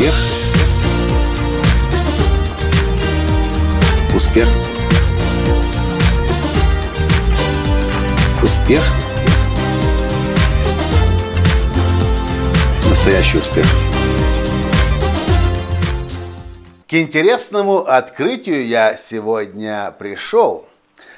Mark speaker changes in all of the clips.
Speaker 1: Успех. Успех. Успех. Настоящий успех.
Speaker 2: К интересному открытию я сегодня пришел,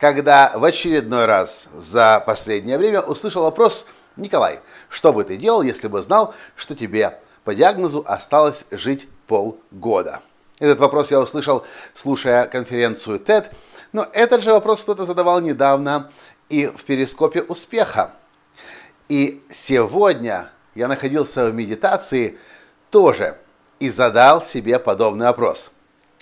Speaker 2: когда в очередной раз за последнее время услышал вопрос «Николай, что бы ты делал, если бы знал, что тебе по диагнозу осталось жить полгода?» Этот вопрос я услышал, слушая конференцию TED, но этот же вопрос кто-то задавал недавно и в перископе успеха. И сегодня я находился в медитации тоже и задал себе подобный вопрос.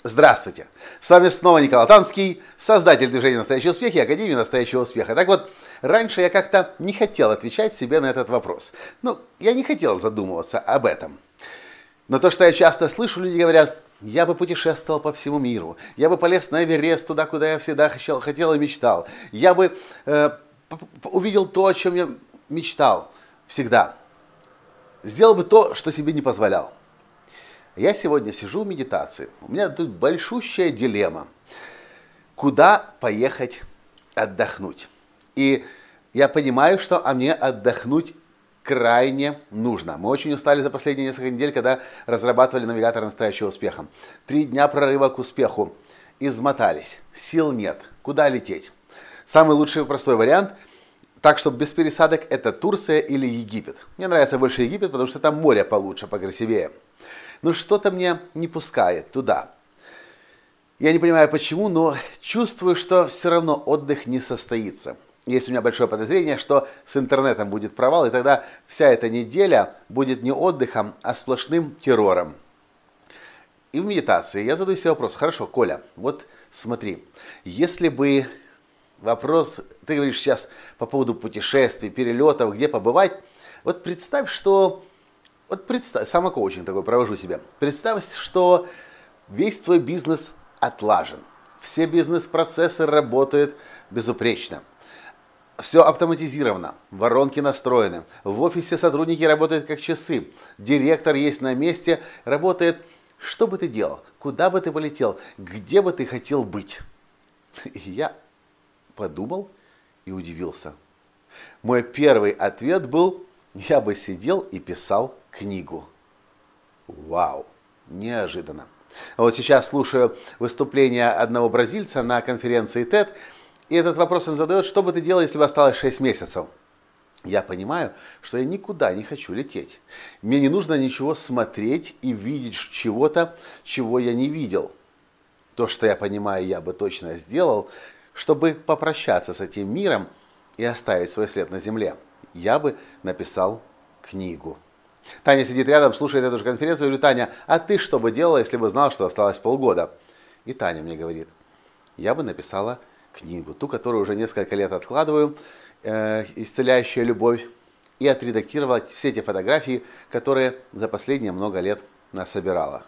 Speaker 2: Здравствуйте! С вами снова Николай Танский, создатель движения «Настоящий успех» и Академии «Настоящего успеха». Так вот, раньше я как-то не хотел отвечать себе на этот вопрос. Ну, я не хотел задумываться об этом. Но то, что я часто слышу, люди говорят, я бы путешествовал по всему миру, я бы полез на Эверест, туда, куда я всегда хотел, хотел и мечтал, я бы э, увидел то, о чем я мечтал всегда, сделал бы то, что себе не позволял. Я сегодня сижу в медитации. У меня тут большущая дилемма. Куда поехать отдохнуть? И я понимаю, что а мне отдохнуть крайне нужно. Мы очень устали за последние несколько недель, когда разрабатывали навигатор настоящего успеха. Три дня прорыва к успеху. Измотались. Сил нет. Куда лететь? Самый лучший простой вариант – так, чтобы без пересадок это Турция или Египет. Мне нравится больше Египет, потому что там море получше, покрасивее но что-то мне не пускает туда. Я не понимаю почему, но чувствую, что все равно отдых не состоится. Есть у меня большое подозрение, что с интернетом будет провал, и тогда вся эта неделя будет не отдыхом, а сплошным террором. И в медитации я задаю себе вопрос. Хорошо, Коля, вот смотри, если бы вопрос, ты говоришь сейчас по поводу путешествий, перелетов, где побывать, вот представь, что вот представь, самокоучинг такой провожу себя. Представь, что весь твой бизнес отлажен. Все бизнес-процессы работают безупречно. Все автоматизировано, воронки настроены. В офисе сотрудники работают как часы. Директор есть на месте, работает. Что бы ты делал? Куда бы ты полетел? Где бы ты хотел быть? Я подумал и удивился. Мой первый ответ был, я бы сидел и писал книгу. Вау, неожиданно. А вот сейчас слушаю выступление одного бразильца на конференции TED, и этот вопрос он задает, что бы ты делал, если бы осталось 6 месяцев? Я понимаю, что я никуда не хочу лететь. Мне не нужно ничего смотреть и видеть чего-то, чего я не видел. То, что я понимаю, я бы точно сделал, чтобы попрощаться с этим миром и оставить свой след на земле. Я бы написал книгу. Таня сидит рядом, слушает эту же конференцию. Я говорю, Таня, а ты что бы делала, если бы знал, что осталось полгода? И Таня мне говорит, я бы написала книгу, ту, которую уже несколько лет откладываю, э, «Исцеляющая любовь», и отредактировала все эти фотографии, которые за последние много лет насобирала.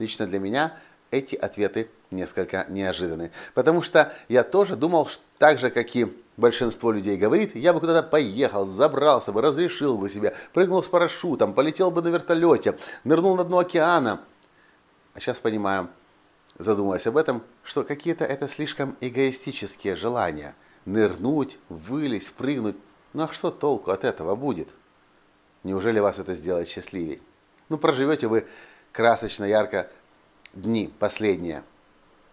Speaker 2: Лично для меня эти ответы несколько неожиданны, потому что я тоже думал, так же, как и большинство людей говорит, я бы куда-то поехал, забрался бы, разрешил бы себе, прыгнул с парашютом, полетел бы на вертолете, нырнул на дно океана. А сейчас понимаю, задумываясь об этом, что какие-то это слишком эгоистические желания. Нырнуть, вылезть, прыгнуть. Ну а что толку от этого будет? Неужели вас это сделает счастливей? Ну проживете вы красочно, ярко дни последние.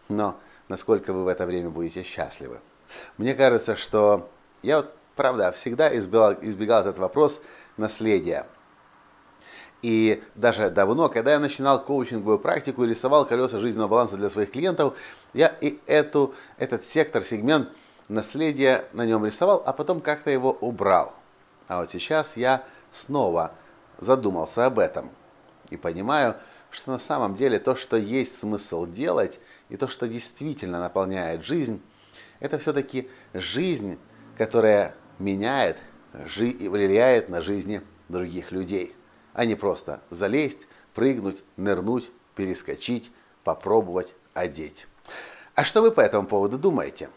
Speaker 2: Но насколько вы в это время будете счастливы? Мне кажется, что я вот, правда, всегда избегал, избегал этот вопрос наследия. И даже давно, когда я начинал коучинговую практику и рисовал колеса жизненного баланса для своих клиентов, я и эту, этот сектор, сегмент наследия на нем рисовал, а потом как-то его убрал. А вот сейчас я снова задумался об этом и понимаю, что на самом деле то, что есть смысл делать, и то, что действительно наполняет жизнь – это все-таки жизнь, которая меняет и влияет на жизни других людей, а не просто залезть, прыгнуть, нырнуть, перескочить, попробовать, одеть. А что вы по этому поводу думаете?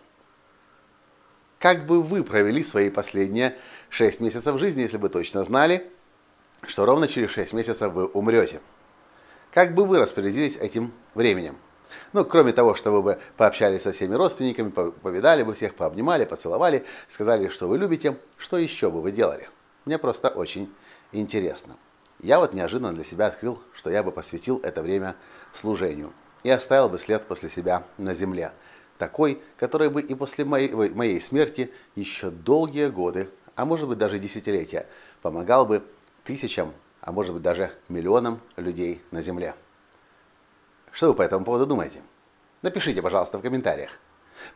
Speaker 2: Как бы вы провели свои последние 6 месяцев жизни, если бы точно знали, что ровно через 6 месяцев вы умрете? Как бы вы распорядились этим временем? Ну, кроме того, что вы бы пообщались со всеми родственниками, повидали бы всех, пообнимали, поцеловали, сказали, что вы любите, что еще бы вы делали? Мне просто очень интересно. Я вот неожиданно для себя открыл, что я бы посвятил это время служению и оставил бы след после себя на земле, такой, который бы и после моей, моей смерти еще долгие годы, а может быть даже десятилетия, помогал бы тысячам, а может быть даже миллионам людей на земле. Что вы по этому поводу думаете? Напишите, пожалуйста, в комментариях.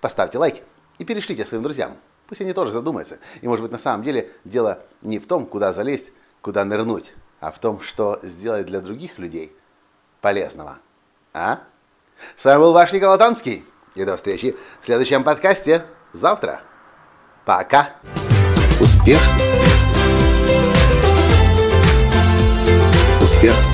Speaker 2: Поставьте лайк и перешлите своим друзьям. Пусть они тоже задумаются. И может быть на самом деле дело не в том, куда залезть, куда нырнуть, а в том, что сделать для других людей полезного. А? С вами был ваш Николай Танский. И до встречи в следующем подкасте завтра. Пока.
Speaker 1: Успех. Успех.